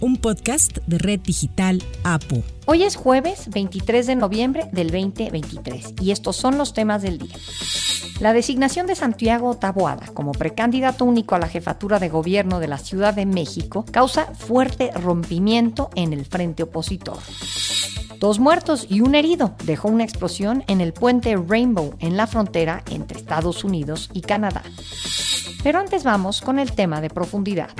un podcast de Red Digital APO. Hoy es jueves 23 de noviembre del 2023 y estos son los temas del día. La designación de Santiago Taboada como precandidato único a la jefatura de gobierno de la Ciudad de México causa fuerte rompimiento en el frente opositor. Dos muertos y un herido dejó una explosión en el puente Rainbow en la frontera entre Estados Unidos y Canadá. Pero antes vamos con el tema de profundidad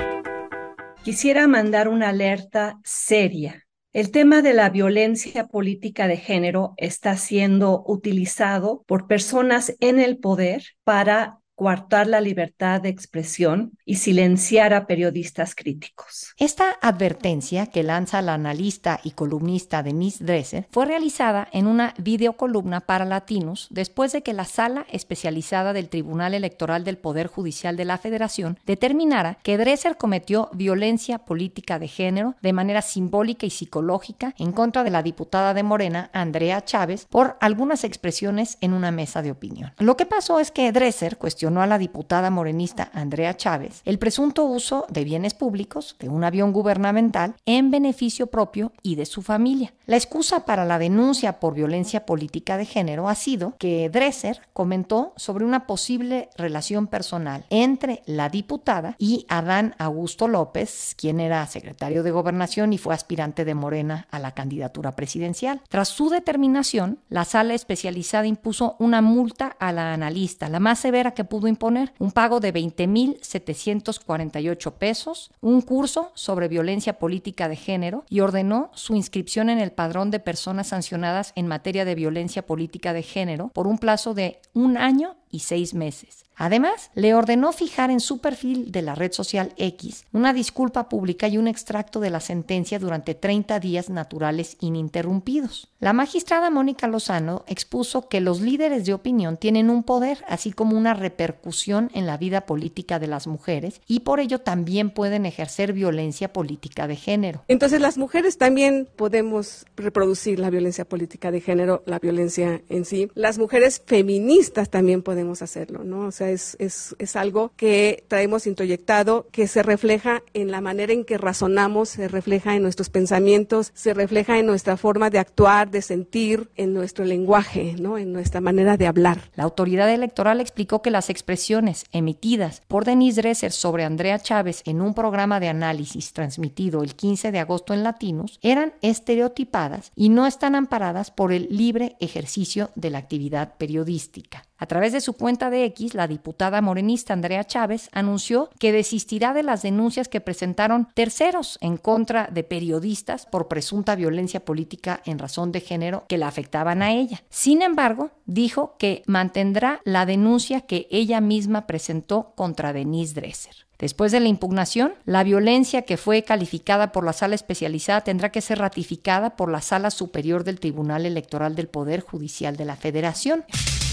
quisiera mandar una alerta seria. El tema de la violencia política de género está siendo utilizado por personas en el poder para coartar la libertad de expresión y silenciar a periodistas críticos. Esta advertencia que lanza la analista y columnista Denise Dresser fue realizada en una videocolumna para latinos después de que la sala especializada del Tribunal Electoral del Poder Judicial de la Federación determinara que Dresser cometió violencia política de género de manera simbólica y psicológica en contra de la diputada de Morena, Andrea Chávez, por algunas expresiones en una mesa de opinión. Lo que pasó es que Dresser cuestionó a la diputada morenista Andrea Chávez el presunto uso de bienes públicos de un avión gubernamental en beneficio propio y de su familia. La excusa para la denuncia por violencia política de género ha sido que Dresser comentó sobre una posible relación personal entre la diputada y Adán Augusto López, quien era secretario de gobernación y fue aspirante de Morena a la candidatura presidencial. Tras su determinación, la sala especializada impuso una multa a la analista, la más severa que pudo imponer un pago de 20.748 pesos, un curso sobre violencia política de género y ordenó su inscripción en el padrón de personas sancionadas en materia de violencia política de género por un plazo de un año y seis meses. Además, le ordenó fijar en su perfil de la red social X una disculpa pública y un extracto de la sentencia durante 30 días naturales ininterrumpidos. La magistrada Mónica Lozano expuso que los líderes de opinión tienen un poder, así como una repercusión en la vida política de las mujeres, y por ello también pueden ejercer violencia política de género. Entonces, las mujeres también podemos reproducir la violencia política de género, la violencia en sí. Las mujeres feministas también podemos hacerlo, ¿no? O sea, es, es, es algo que traemos introyectado, que se refleja en la manera en que razonamos, se refleja en nuestros pensamientos, se refleja en nuestra forma de actuar, de sentir, en nuestro lenguaje, ¿no? en nuestra manera de hablar. La autoridad electoral explicó que las expresiones emitidas por Denise Dresser sobre Andrea Chávez en un programa de análisis transmitido el 15 de agosto en Latinos eran estereotipadas y no están amparadas por el libre ejercicio de la actividad periodística. A través de su cuenta de X, la diputada morenista Andrea Chávez anunció que desistirá de las denuncias que presentaron terceros en contra de periodistas por presunta violencia política en razón de género que la afectaban a ella. Sin embargo, dijo que mantendrá la denuncia que ella misma presentó contra Denise Dresser. Después de la impugnación, la violencia que fue calificada por la sala especializada tendrá que ser ratificada por la sala superior del Tribunal Electoral del Poder Judicial de la Federación.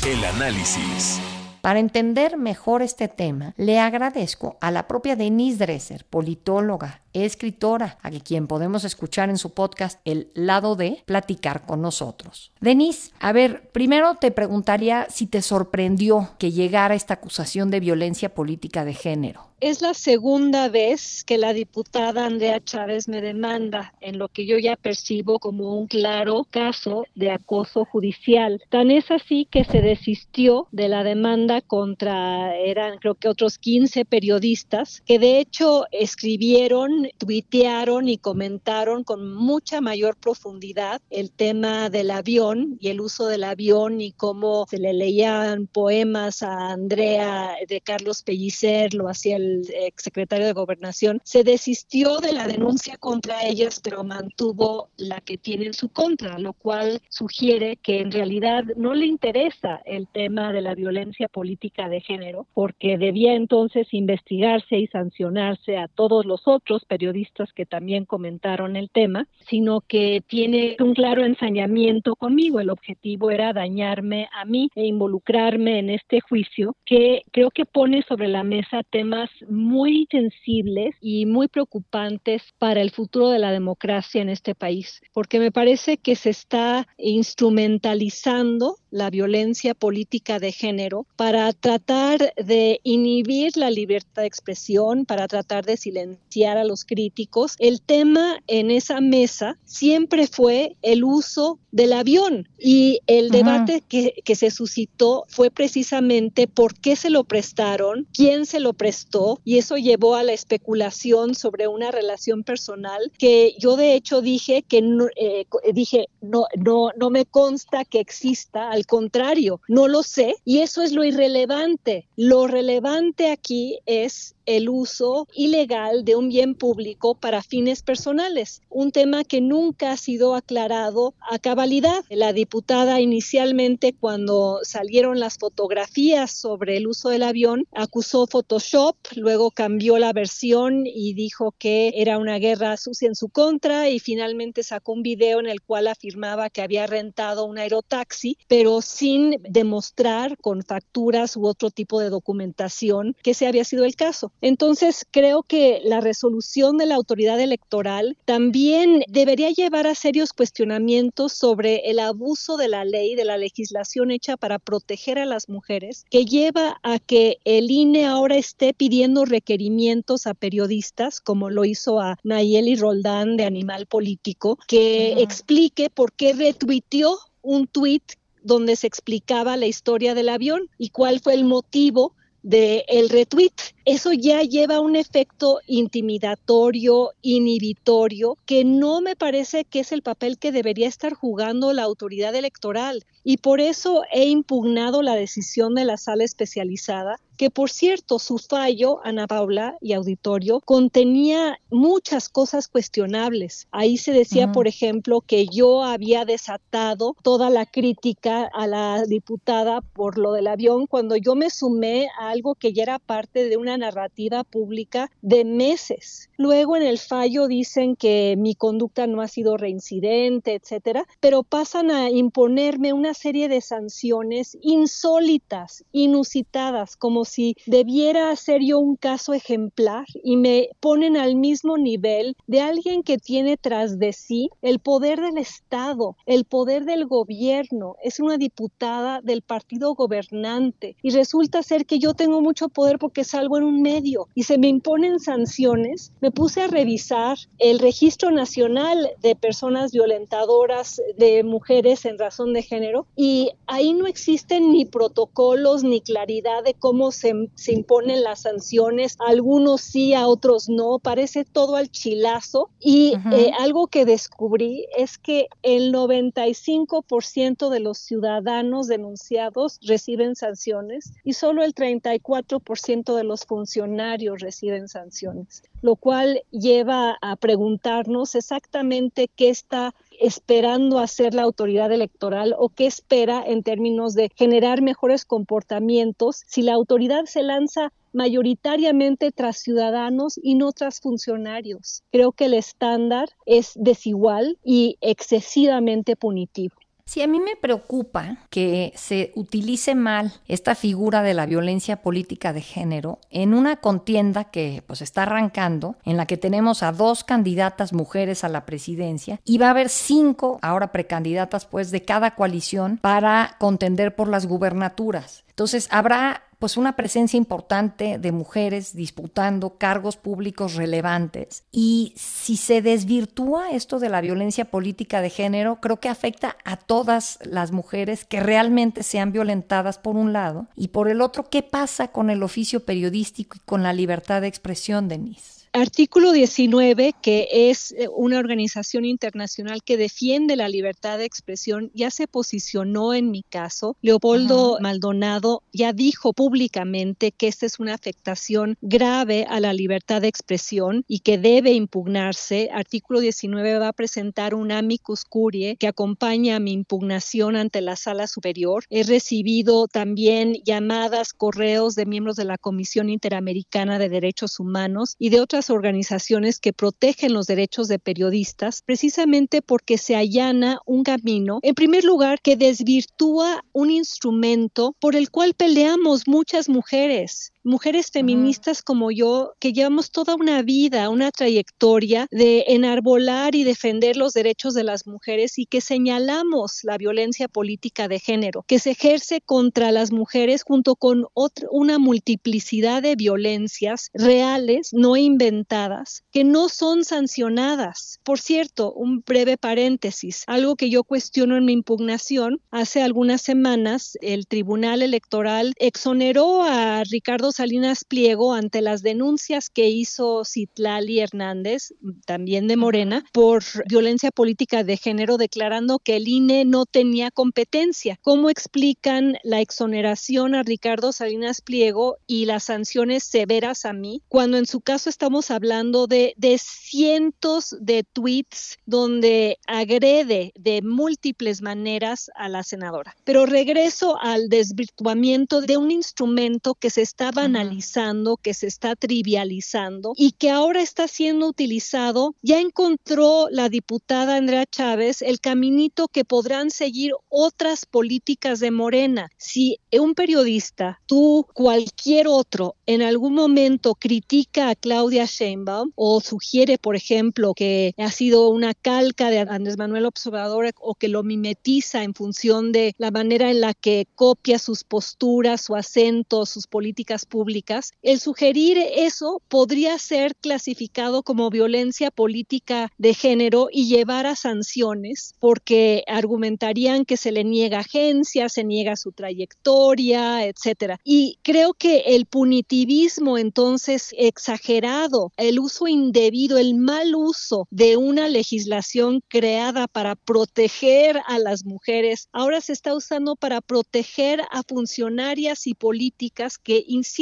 El análisis. Para entender mejor este tema, le agradezco a la propia Denise Dresser, politóloga, escritora, a quien podemos escuchar en su podcast El lado de platicar con nosotros. Denise, a ver, primero te preguntaría si te sorprendió que llegara esta acusación de violencia política de género. Es la segunda vez que la diputada Andrea Chávez me demanda en lo que yo ya percibo como un claro caso de acoso judicial. Tan es así que se desistió de la demanda contra, eran creo que otros 15 periodistas, que de hecho escribieron, tuitearon y comentaron con mucha mayor profundidad el tema del avión y el uso del avión y cómo se le leían poemas a Andrea de Carlos Pellicer, lo hacía el exsecretario de Gobernación, se desistió de la denuncia contra ellas, pero mantuvo la que tiene en su contra, lo cual sugiere que en realidad no le interesa el tema de la violencia política de género, porque debía entonces investigarse y sancionarse a todos los otros periodistas que también comentaron el tema, sino que tiene un claro ensañamiento conmigo. El objetivo era dañarme a mí e involucrarme en este juicio que creo que pone sobre la mesa temas muy sensibles y muy preocupantes para el futuro de la democracia en este país, porque me parece que se está instrumentalizando la violencia política de género para tratar de inhibir la libertad de expresión, para tratar de silenciar a los críticos. El tema en esa mesa siempre fue el uso del avión y el debate que, que se suscitó fue precisamente por qué se lo prestaron, quién se lo prestó y eso llevó a la especulación sobre una relación personal que yo de hecho dije que no, eh, dije no no no me consta que exista al contrario no lo sé y eso es lo irrelevante lo relevante aquí es el uso ilegal de un bien público para fines personales, un tema que nunca ha sido aclarado a cabalidad. La diputada inicialmente cuando salieron las fotografías sobre el uso del avión acusó Photoshop, luego cambió la versión y dijo que era una guerra sucia en su contra y finalmente sacó un video en el cual afirmaba que había rentado un aerotaxi, pero sin demostrar con facturas u otro tipo de documentación que ese había sido el caso. Entonces, creo que la resolución de la autoridad electoral también debería llevar a serios cuestionamientos sobre el abuso de la ley, de la legislación hecha para proteger a las mujeres, que lleva a que el INE ahora esté pidiendo requerimientos a periodistas, como lo hizo a Nayeli Roldán de Animal Político, que explique por qué retuiteó un tuit donde se explicaba la historia del avión y cuál fue el motivo del el retweet. Eso ya lleva un efecto intimidatorio, inhibitorio, que no me parece que es el papel que debería estar jugando la autoridad electoral. Y por eso he impugnado la decisión de la sala especializada que por cierto su fallo, Ana Paula y auditorio, contenía muchas cosas cuestionables. Ahí se decía, por ejemplo, que yo había desatado toda la crítica a la diputada por lo del avión cuando yo me sumé a algo que ya era parte de una narrativa pública de meses. Luego en el fallo dicen que mi conducta no ha sido reincidente, etcétera, pero pasan a imponerme una serie de sanciones insólitas, inusitadas, como si debiera ser yo un caso ejemplar y me ponen al mismo nivel de alguien que tiene tras de sí el poder del Estado, el poder del gobierno, es una diputada del partido gobernante y resulta ser que yo tengo mucho poder porque salgo en un medio y se me imponen sanciones. Me puse a revisar el registro nacional de personas violentadoras de mujeres en razón de género y ahí no existen ni protocolos ni claridad de cómo se, imponen las sanciones, algunos sí, a otros no, parece todo al chilazo. Y eh, algo que descubrí es que el 95% de los ciudadanos denunciados reciben sanciones y solo el 34% de los funcionarios reciben sanciones, lo cual lleva a preguntarnos exactamente qué está esperando hacer la autoridad electoral o qué espera en términos de generar mejores comportamientos si la autoridad se lanza mayoritariamente tras ciudadanos y no tras funcionarios. Creo que el estándar es desigual y excesivamente punitivo. Sí, a mí me preocupa que se utilice mal esta figura de la violencia política de género en una contienda que pues está arrancando, en la que tenemos a dos candidatas mujeres a la presidencia y va a haber cinco ahora precandidatas pues de cada coalición para contender por las gubernaturas. Entonces habrá pues una presencia importante de mujeres disputando cargos públicos relevantes. Y si se desvirtúa esto de la violencia política de género, creo que afecta a todas las mujeres que realmente sean violentadas por un lado y por el otro, ¿qué pasa con el oficio periodístico y con la libertad de expresión, Denise? Artículo 19, que es eh, una organización internacional que defiende la libertad de expresión, ya se posicionó en mi caso. Leopoldo Maldonado ya dijo públicamente que esta es una afectación grave a la libertad de expresión y que debe impugnarse. Artículo 19 va a presentar un amicus curie que acompaña a mi impugnación ante la sala superior. He recibido también llamadas, correos de miembros de la Comisión Interamericana de Derechos Humanos y de otras organizaciones que protegen los derechos de periodistas, precisamente porque se allana un camino, en primer lugar, que desvirtúa un instrumento por el cual peleamos muchas mujeres mujeres feministas como yo, que llevamos toda una vida, una trayectoria de enarbolar y defender los derechos de las mujeres y que señalamos la violencia política de género, que se ejerce contra las mujeres junto con otra, una multiplicidad de violencias reales, no inventadas, que no son sancionadas. Por cierto, un breve paréntesis, algo que yo cuestiono en mi impugnación, hace algunas semanas el Tribunal Electoral exoneró a Ricardo Salinas Pliego ante las denuncias que hizo Citlali Hernández, también de Morena, por violencia política de género, declarando que el INE no tenía competencia. ¿Cómo explican la exoneración a Ricardo Salinas Pliego y las sanciones severas a mí, cuando en su caso estamos hablando de, de cientos de tweets donde agrede de múltiples maneras a la senadora? Pero regreso al desvirtuamiento de un instrumento que se estaba analizando, que se está trivializando y que ahora está siendo utilizado, ya encontró la diputada Andrea Chávez el caminito que podrán seguir otras políticas de Morena. Si un periodista, tú, cualquier otro, en algún momento critica a Claudia Sheinbaum o sugiere, por ejemplo, que ha sido una calca de Andrés Manuel Observador o que lo mimetiza en función de la manera en la que copia sus posturas, su acento, sus políticas públicas, el sugerir eso podría ser clasificado como violencia política de género y llevar a sanciones, porque argumentarían que se le niega agencia, se niega su trayectoria, etcétera. Y creo que el punitivismo entonces exagerado, el uso indebido, el mal uso de una legislación creada para proteger a las mujeres, ahora se está usando para proteger a funcionarias y políticas que, insisto,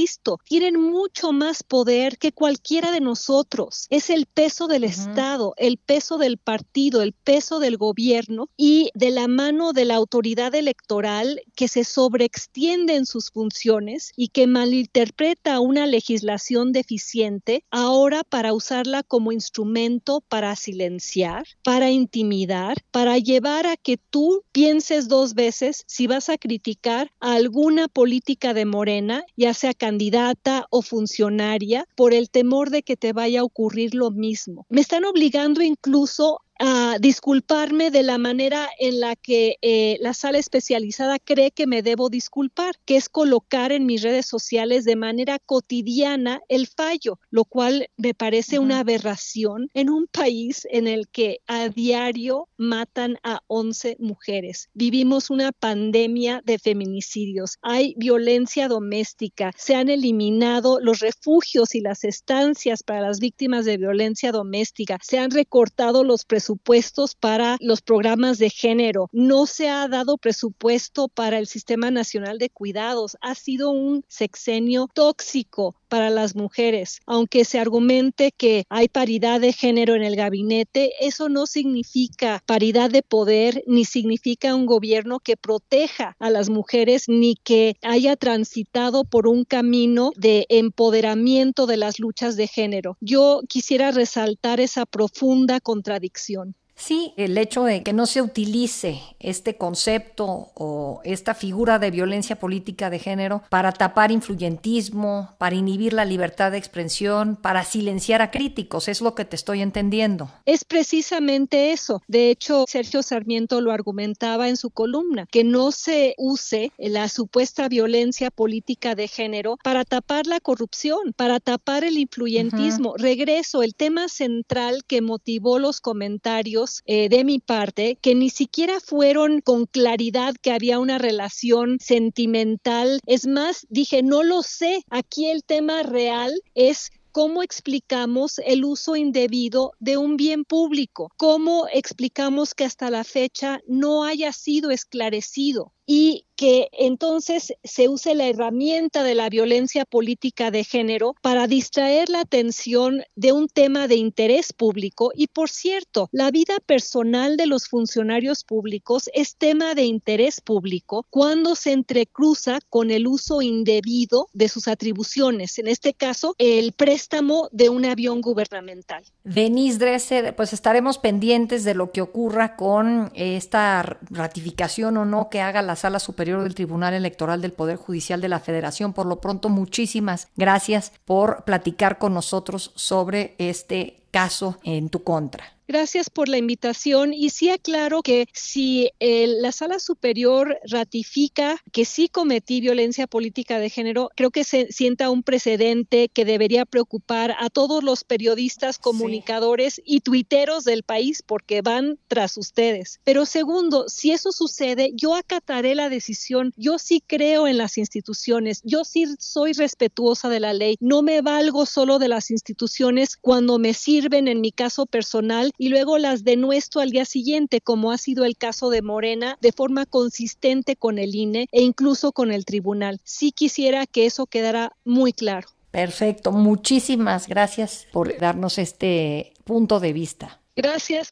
tienen mucho más poder que cualquiera de nosotros. Es el peso del Estado, el peso del partido, el peso del gobierno y de la mano de la autoridad electoral que se sobreextiende en sus funciones y que malinterpreta una legislación deficiente ahora para usarla como instrumento para silenciar, para intimidar, para llevar a que tú pienses dos veces si vas a criticar a alguna política de Morena, ya sea candidata o funcionaria por el temor de que te vaya a ocurrir lo mismo. Me están obligando incluso a disculparme de la manera en la que eh, la sala especializada cree que me debo disculpar, que es colocar en mis redes sociales de manera cotidiana el fallo, lo cual me parece una aberración en un país en el que a diario matan a 11 mujeres. Vivimos una pandemia de feminicidios, hay violencia doméstica, se han eliminado los refugios y las estancias para las víctimas de violencia doméstica, se han recortado los presupuestos presupuestos para los programas de género, no se ha dado presupuesto para el Sistema Nacional de Cuidados, ha sido un sexenio tóxico para las mujeres. Aunque se argumente que hay paridad de género en el gabinete, eso no significa paridad de poder ni significa un gobierno que proteja a las mujeres ni que haya transitado por un camino de empoderamiento de las luchas de género. Yo quisiera resaltar esa profunda contradicción Sí, el hecho de que no se utilice este concepto o esta figura de violencia política de género para tapar influyentismo, para inhibir la libertad de expresión, para silenciar a críticos, es lo que te estoy entendiendo. Es precisamente eso. De hecho, Sergio Sarmiento lo argumentaba en su columna, que no se use la supuesta violencia política de género para tapar la corrupción, para tapar el influyentismo. Regreso, el tema central que motivó los comentarios eh, de mi parte que ni siquiera fueron con claridad que había una relación sentimental. Es más, dije, no lo sé. Aquí el tema real es ¿Cómo explicamos el uso indebido de un bien público? ¿Cómo explicamos que hasta la fecha no haya sido esclarecido? Y que entonces se use la herramienta de la violencia política de género para distraer la atención de un tema de interés público. Y por cierto, la vida personal de los funcionarios públicos es tema de interés público cuando se entrecruza con el uso indebido de sus atribuciones, en este caso, el préstamo de un avión gubernamental. Denise Dresser, pues estaremos pendientes de lo que ocurra con esta ratificación o no que haga la Sala Superior del Tribunal Electoral del Poder Judicial de la Federación. Por lo pronto, muchísimas gracias por platicar con nosotros sobre este caso en tu contra. Gracias por la invitación y sí aclaro que si la sala superior ratifica que sí cometí violencia política de género, creo que se sienta un precedente que debería preocupar a todos los periodistas, comunicadores y tuiteros del país porque van tras ustedes. Pero segundo, si eso sucede, yo acataré la decisión. Yo sí creo en las instituciones, yo sí soy respetuosa de la ley. No me valgo solo de las instituciones cuando me sirven en mi caso personal y luego las denuestro al día siguiente, como ha sido el caso de Morena, de forma consistente con el INE e incluso con el tribunal. Sí quisiera que eso quedara muy claro. Perfecto, muchísimas gracias por darnos este punto de vista. Gracias.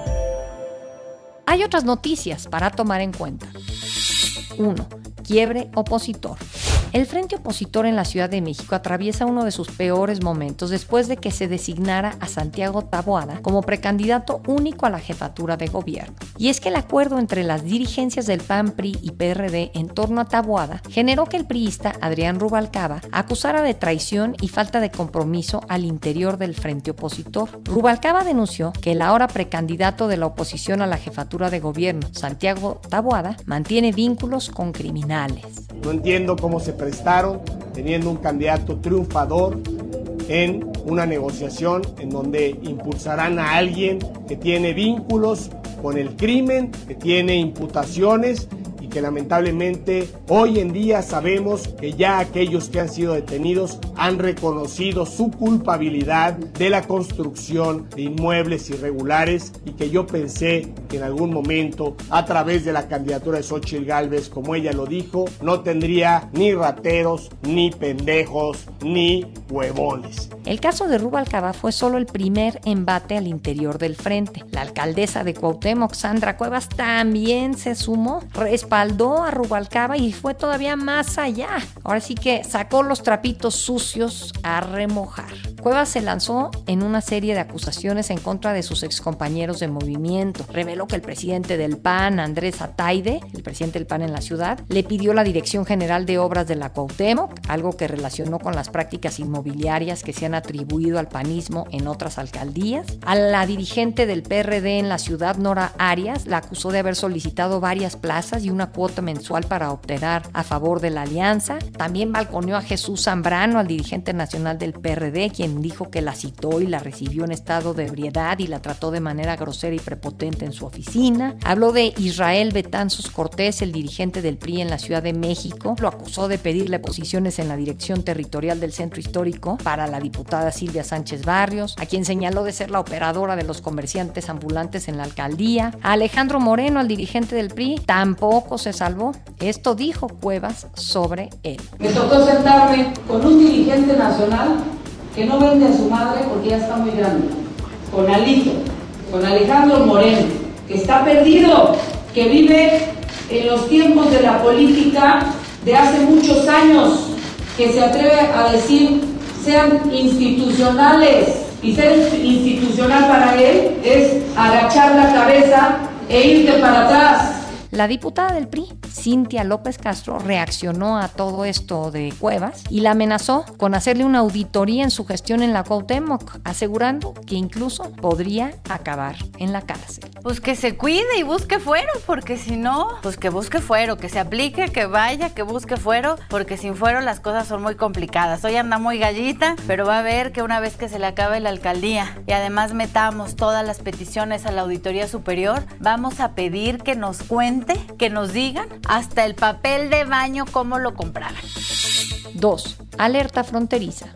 Hay otras noticias para tomar en cuenta. 1. Quiebre opositor. El Frente Opositor en la Ciudad de México atraviesa uno de sus peores momentos después de que se designara a Santiago Taboada como precandidato único a la jefatura de gobierno. Y es que el acuerdo entre las dirigencias del PAN, PRI y PRD en torno a Taboada generó que el priista Adrián Rubalcaba acusara de traición y falta de compromiso al interior del Frente Opositor. Rubalcaba denunció que el ahora precandidato de la oposición a la jefatura de gobierno, Santiago Taboada, mantiene vínculos con criminales. No entiendo cómo se prestaron teniendo un candidato triunfador en una negociación en donde impulsarán a alguien que tiene vínculos con el crimen, que tiene imputaciones que lamentablemente hoy en día sabemos que ya aquellos que han sido detenidos han reconocido su culpabilidad de la construcción de inmuebles irregulares y que yo pensé que en algún momento a través de la candidatura de Xochitl Galvez, como ella lo dijo, no tendría ni rateros, ni pendejos, ni huevones. El caso de Rubalcaba fue solo el primer embate al interior del frente. La alcaldesa de Cuauhtémoc, Sandra Cuevas, también se sumó, respaldó a Rubalcaba y fue todavía más allá. Ahora sí que sacó los trapitos sucios a remojar. Cuevas se lanzó en una serie de acusaciones en contra de sus excompañeros de movimiento. Reveló que el presidente del PAN, Andrés Ataide, el presidente del PAN en la ciudad, le pidió la Dirección General de Obras de la Cuauhtémoc, algo que relacionó con las prácticas inmobiliarias que se han atribuido al panismo en otras alcaldías. A la dirigente del PRD en la ciudad, Nora Arias, la acusó de haber solicitado varias plazas y una cuota mensual para obtener a favor de la alianza. También balconeó a Jesús Zambrano, al dirigente nacional del PRD, quien dijo que la citó y la recibió en estado de ebriedad y la trató de manera grosera y prepotente en su oficina. Habló de Israel Betanzos Cortés, el dirigente del PRI en la Ciudad de México. Lo acusó de pedirle posiciones en la dirección territorial del centro histórico para la diputada Silvia Sánchez Barrios, a quien señaló de ser la operadora de los comerciantes ambulantes en la alcaldía. A Alejandro Moreno, al dirigente del PRI, tampoco se salvó. Esto dijo Cuevas sobre él. Me tocó sentarme con un dirigente nacional que no vende a su madre porque ya está muy grande, con Alito, con Alejandro Moreno, que está perdido, que vive en los tiempos de la política de hace muchos años, que se atreve a decir sean institucionales y ser institucional para él es agachar la cabeza e irte para atrás. La diputada del PRI Cintia López Castro reaccionó a todo esto de Cuevas y la amenazó con hacerle una auditoría en su gestión en la Cuauhtémoc, asegurando que incluso podría acabar en la cárcel. Pues que se cuide y busque fuero, porque si no, pues que busque fuero, que se aplique, que vaya, que busque fuero, porque sin fuero las cosas son muy complicadas. Hoy anda muy gallita, pero va a ver que una vez que se le acabe la alcaldía y además metamos todas las peticiones a la Auditoría Superior, vamos a pedir que nos cuente, que nos digan hasta el papel de baño cómo lo compraron. 2. Alerta fronteriza.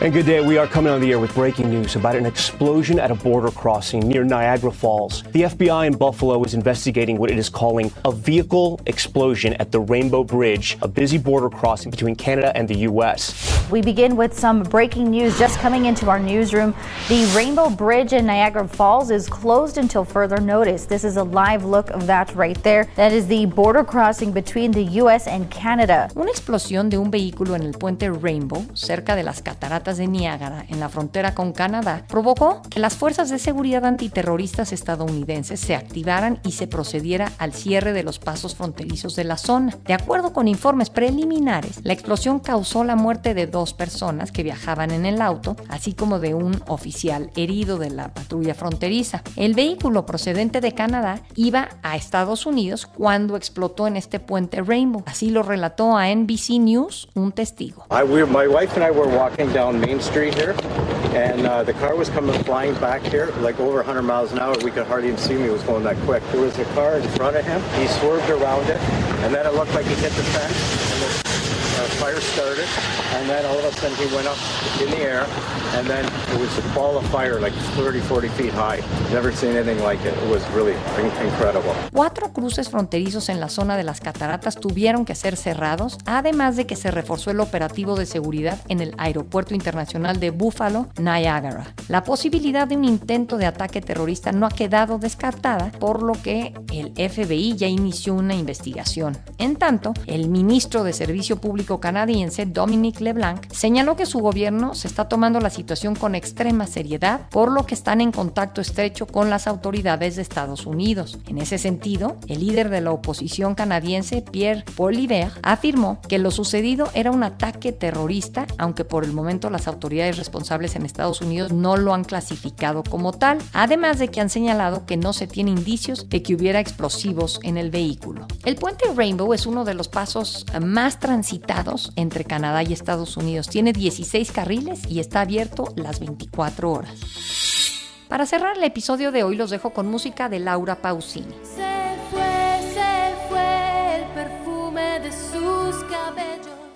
And good day. We are coming on the air with breaking news about an explosion at a border crossing near Niagara Falls. The FBI in Buffalo is investigating what it is calling a vehicle explosion at the Rainbow Bridge, a busy border crossing between Canada and the U.S. We begin with some breaking news just coming into our newsroom. The Rainbow Bridge in Niagara Falls is closed until further notice. This is a live look of that right there. That is the border crossing between the U.S. and Canada. Una explosión de un vehículo en el puente Rainbow, cerca de las cataratas de Niágara, en la frontera con Canadá, provocó que las fuerzas de seguridad antiterroristas estadounidenses se activaran y se procediera al cierre de los pasos fronterizos de la zona. De acuerdo con informes preliminares, la explosión causó la muerte de dos personas que viajaban en el auto, así como de un oficial herido de la patrulla fronteriza. El vehículo procedente de Canadá iba a Estados Unidos cuando explotó en este puente Rainbow. Así lo relató a NBC News un testigo. I, we, my wife and I were walking down Main Street here, and uh, the car was coming flying back here, like over 100 miles an hour. We could hardly even see me. It was going that quick. There was a car in front of him. He swerved around it, and then it looked like he hit the fence. Uh, fire started, and then all of a sudden he went up in the air, and then it was a ball of fire like 30, 40 feet high. Never seen anything like it. It was really in- incredible. Cuatro cruces fronterizos en la zona de las cataratas tuvieron que ser cerrados, además de que se reforzó el operativo de seguridad en el Aeropuerto Internacional de Buffalo, Niagara. La posibilidad de un intento de ataque terrorista no ha quedado descartada, por lo que el FBI ya inició una investigación. En tanto, el ministro de Servicio Público canadiense, Dominic LeBlanc, señaló que su gobierno se está tomando la situación con extrema seriedad, por lo que están en contacto estrecho con las autoridades de Estados Unidos. En ese sentido, el líder de la oposición canadiense, Pierre Poilievre, afirmó que lo sucedido era un ataque terrorista, aunque por el momento las autoridades responsables en Estados Unidos no lo han clasificado como tal, además de que han señalado que no se tiene indicios de que hubiera explosivos en el vehículo. El puente Rainbow es uno de los pasos más transitados entre Canadá y Estados Unidos. Tiene 16 carriles y está abierto las 24 horas. Para cerrar el episodio de hoy los dejo con música de Laura Pausini.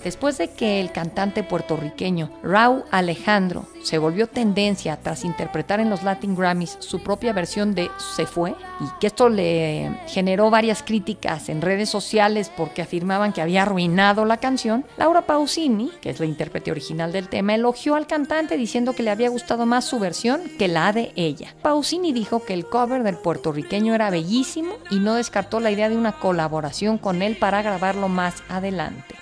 Después de que el cantante puertorriqueño Raúl Alejandro se volvió tendencia tras interpretar en los Latin Grammys su propia versión de Se fue, y que esto le generó varias críticas en redes sociales porque afirmaban que había arruinado la canción, Laura Pausini, que es la intérprete original del tema, elogió al cantante diciendo que le había gustado más su versión que la de ella. Pausini dijo que el cover del puertorriqueño era bellísimo y no descartó la idea de una colaboración con él para grabarlo más adelante.